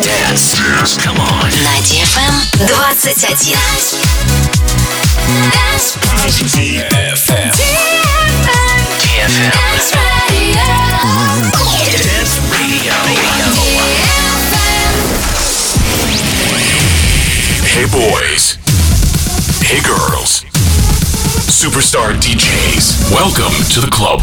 Dance. Dance. Come on. На DFM 21. DFM. DFM. Dance Radio. Hey boys. Hey girls. Superstar DJs. Welcome to the club.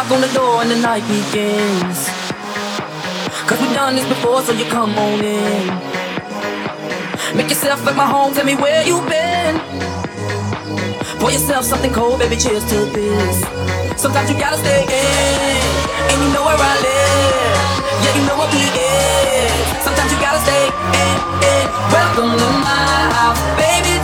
knock on the door and the night begins. Cause we've done this before, so you come on in. Make yourself at my home, tell me where you've been. Pour yourself something cold, baby, cheers to this. Sometimes you gotta stay in, and you know where I live. Yeah, you know what we get. Sometimes you gotta stay in, in. Welcome to my house, baby,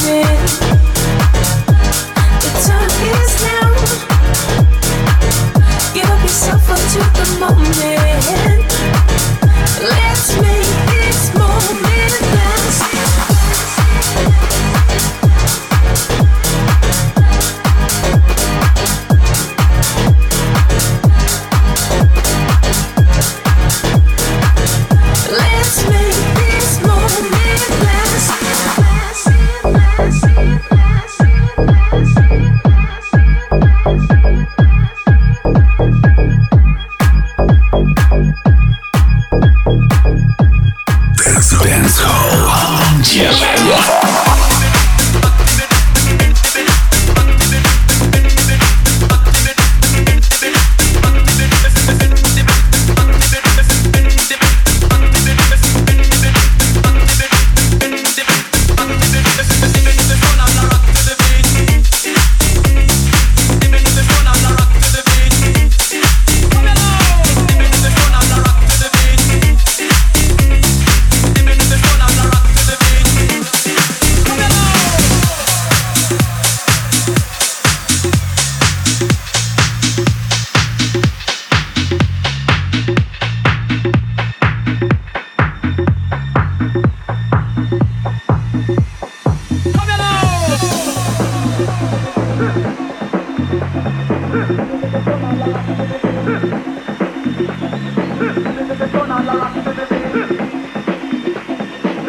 dreaming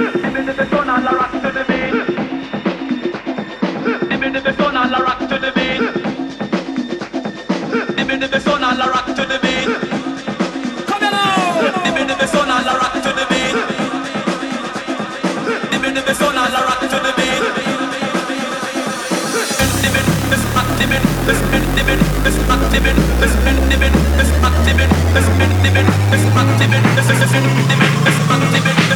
This is this is this is this is.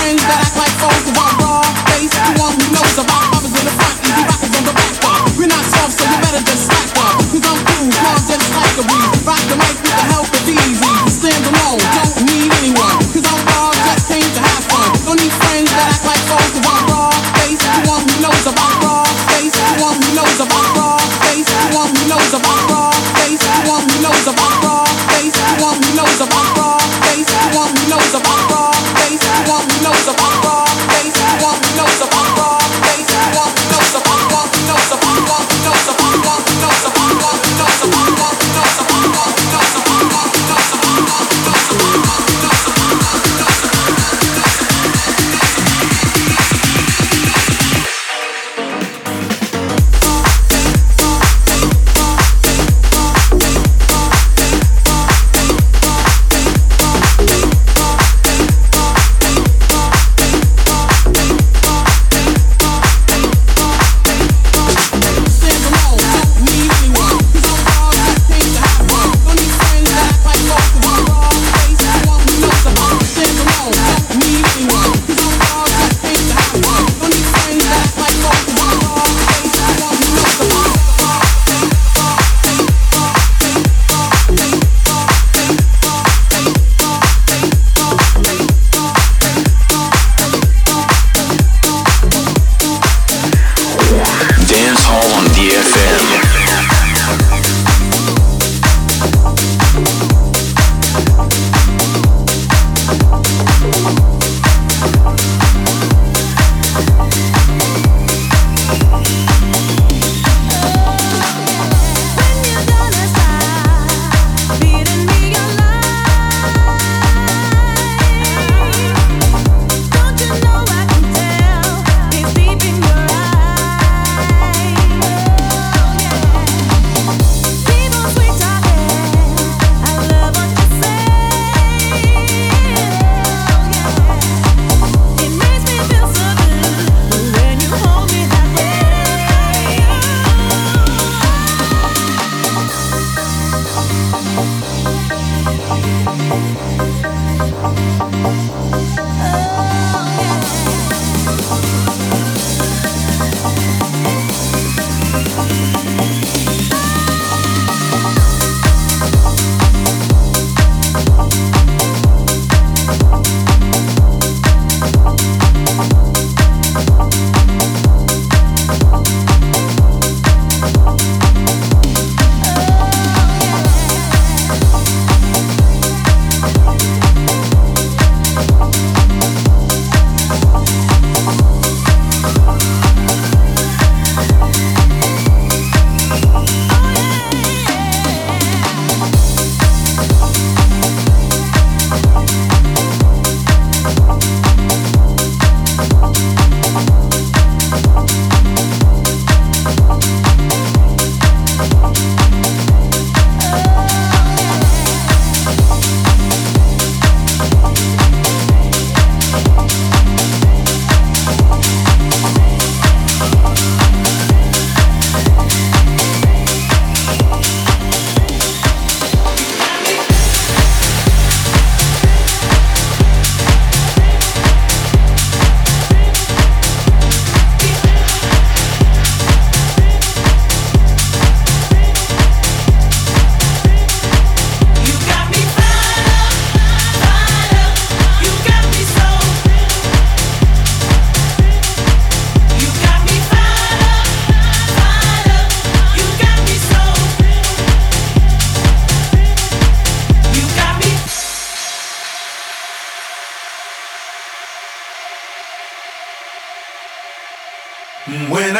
friends that like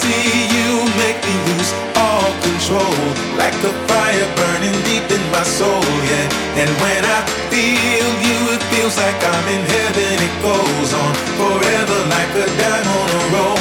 See you, make me lose all control, like a fire burning deep in my soul, yeah. And when I feel you, it feels like I'm in heaven. It goes on forever, like a dime on a roll.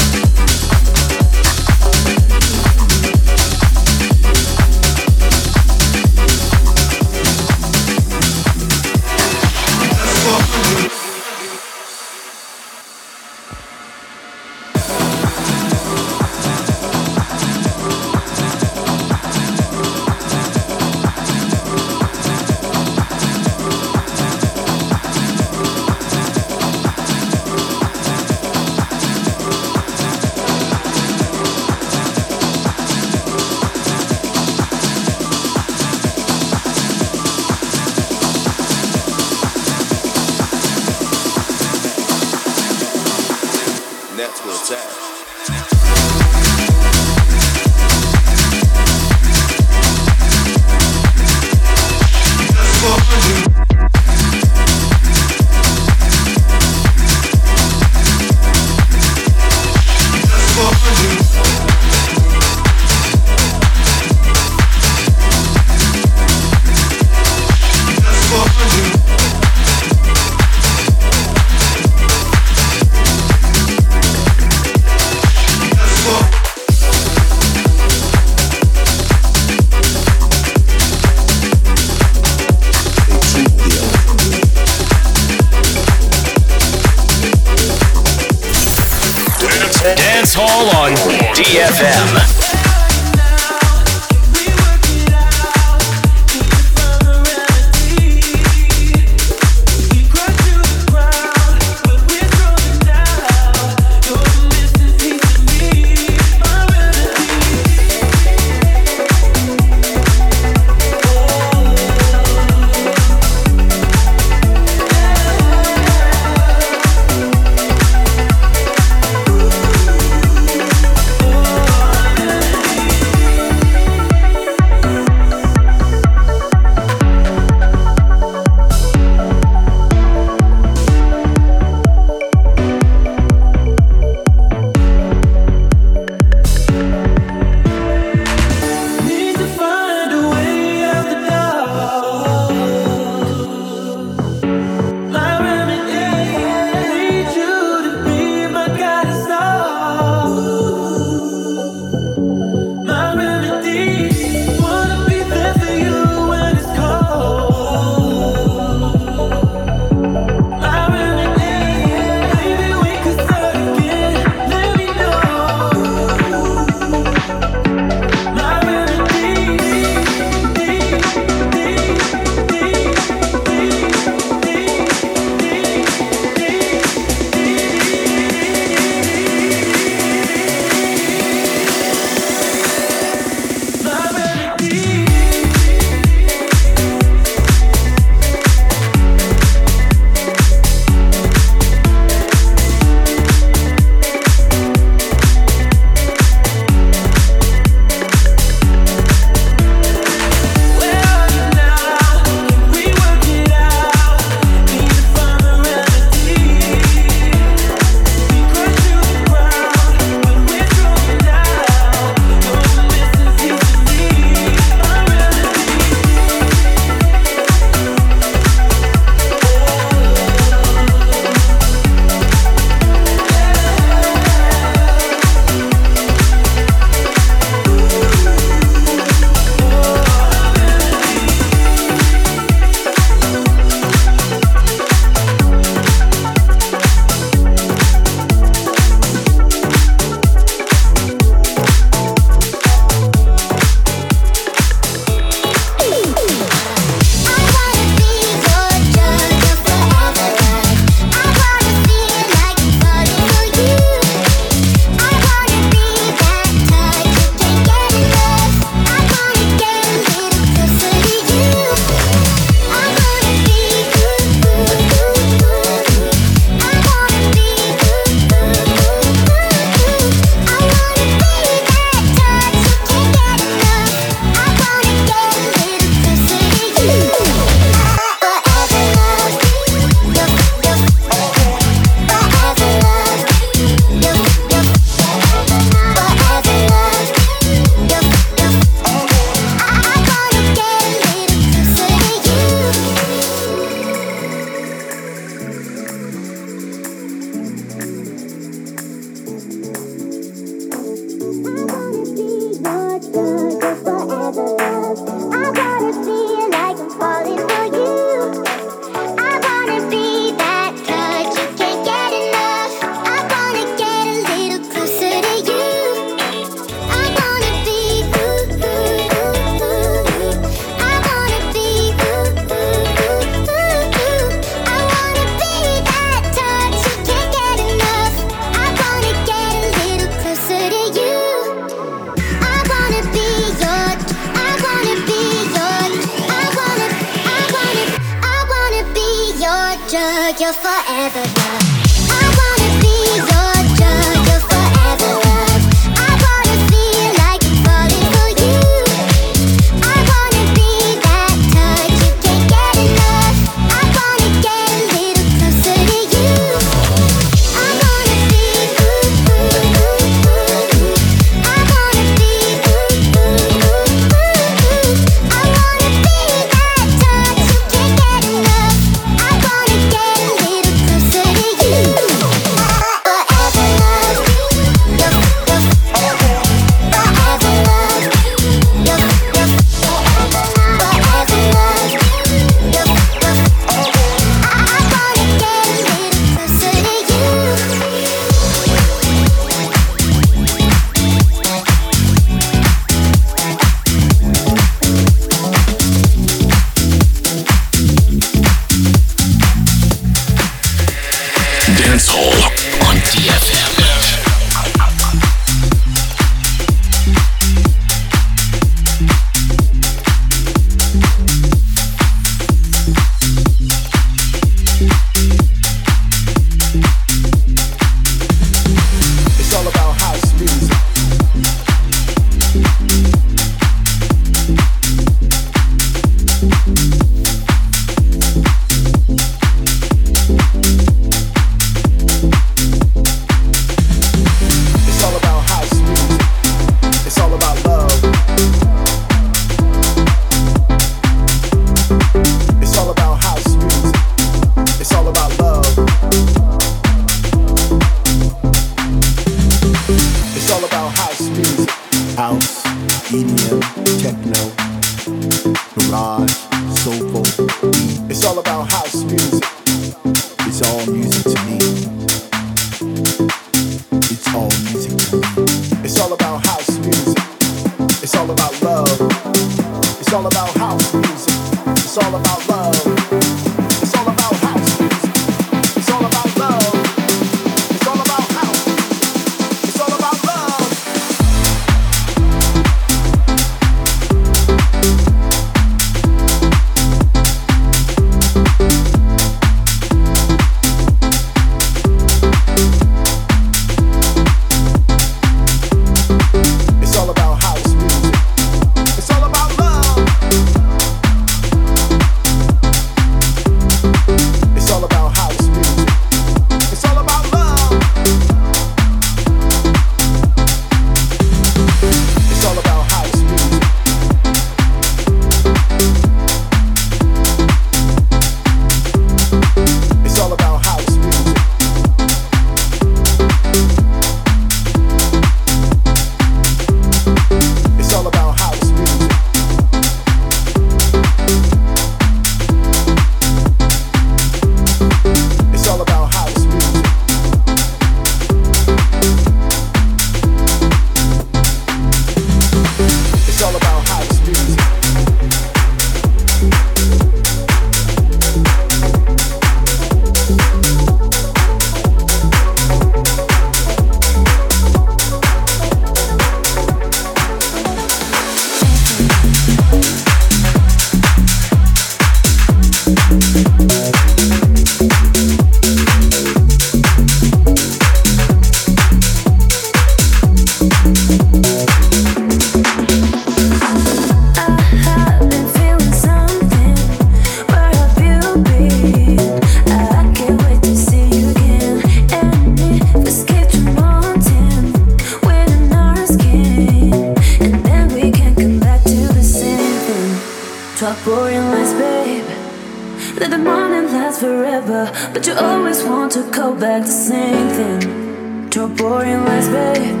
your boring lies, babe.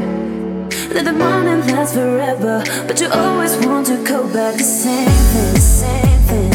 Let the moment lasts forever, but you always want to go back the same thing, the same thing.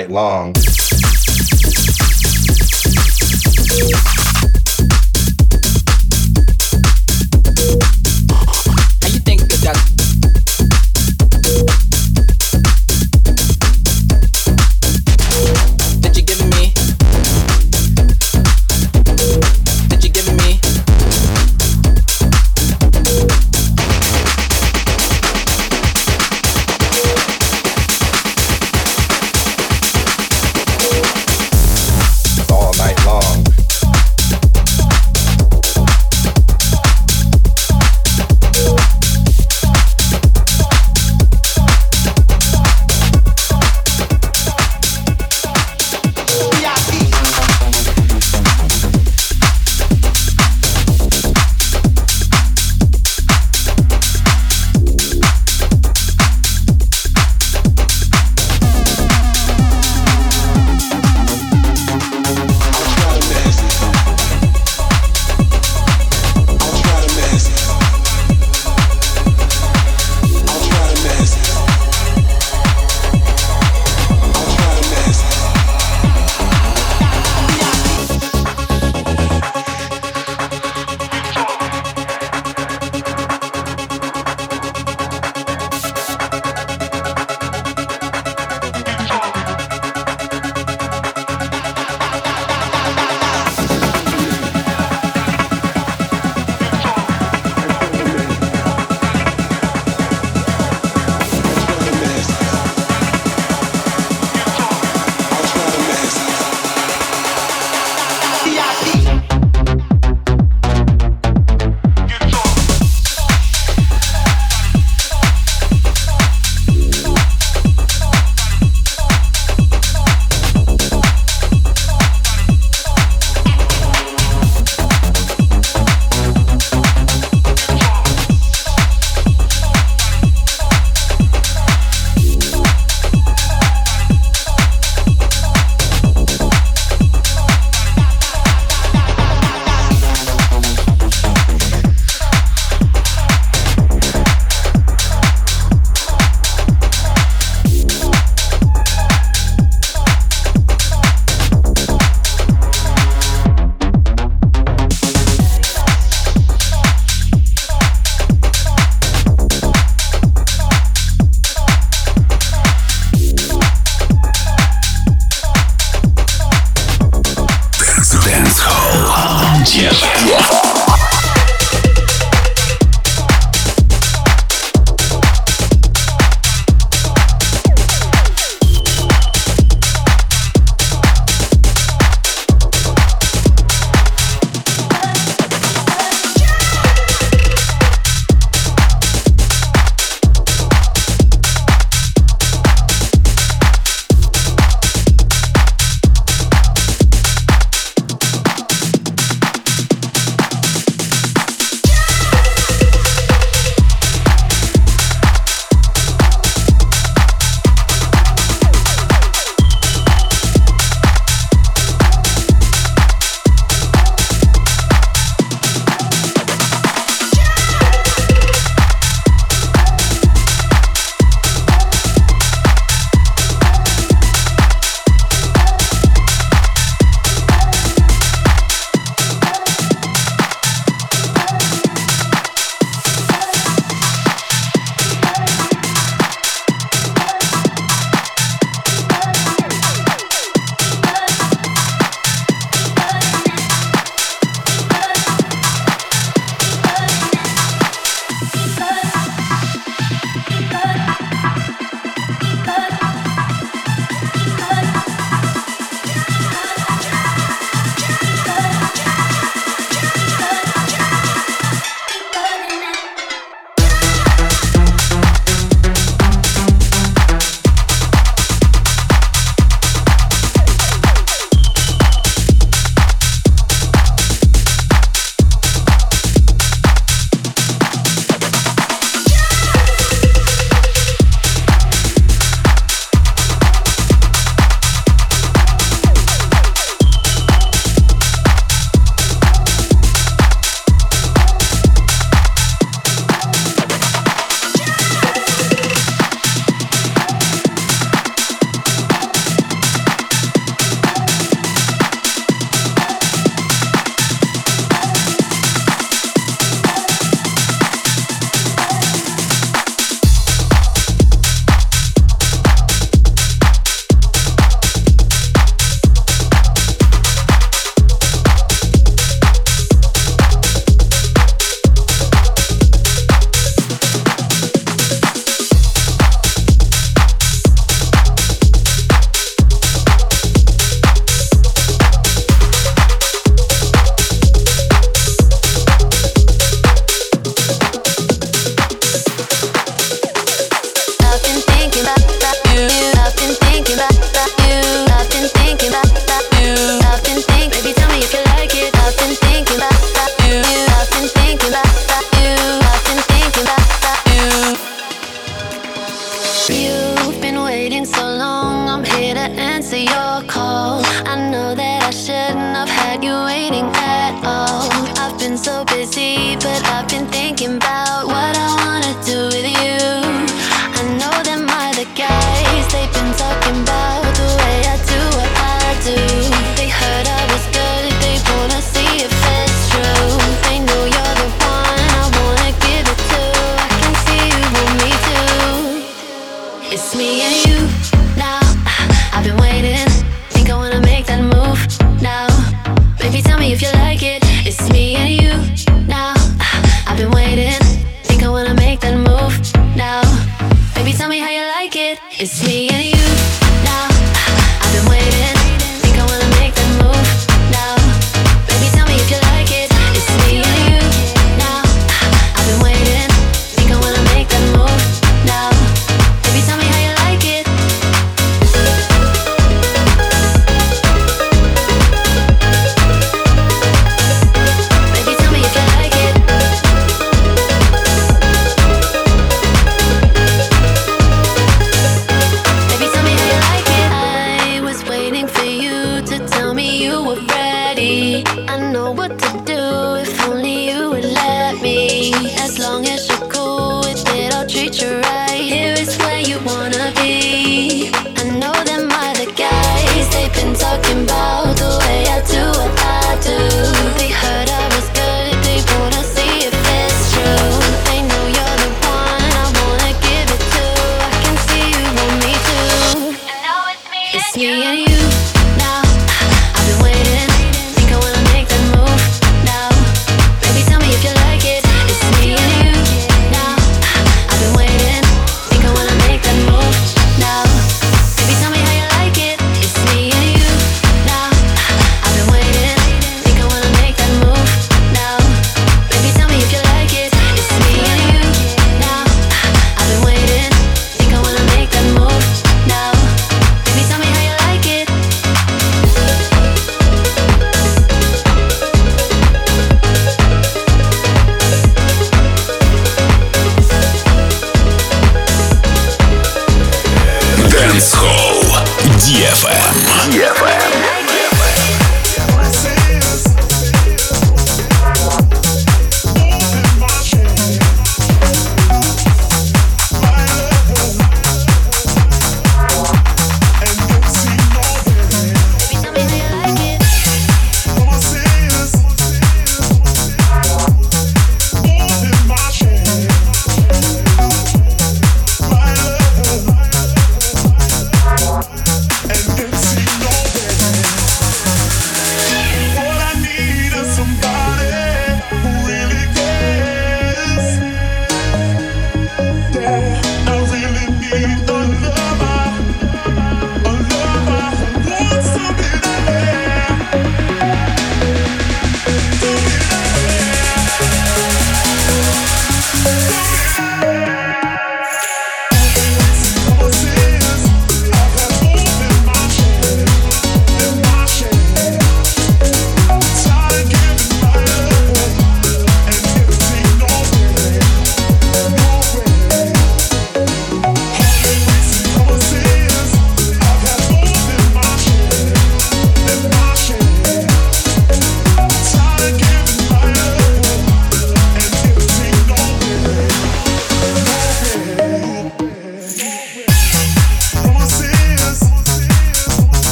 Night long.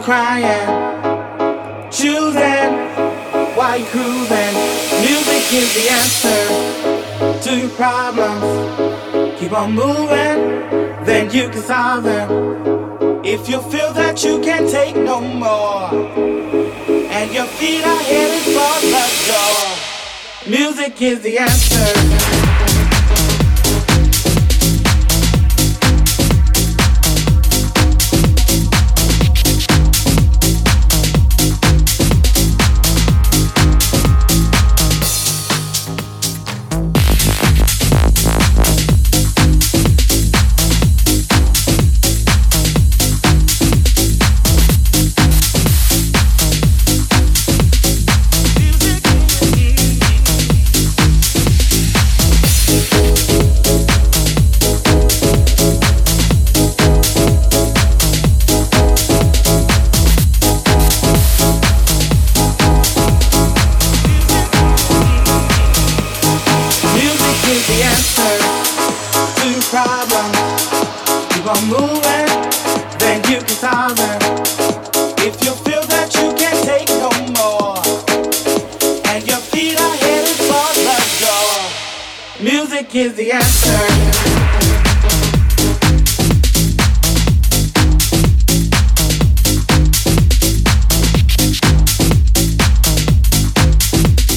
Your crying, choosing while you're cruising. Music is the answer to your problems. Keep on moving, then you can solve them. If you feel that you can't take no more, and your feet are headed for the door, music is the answer.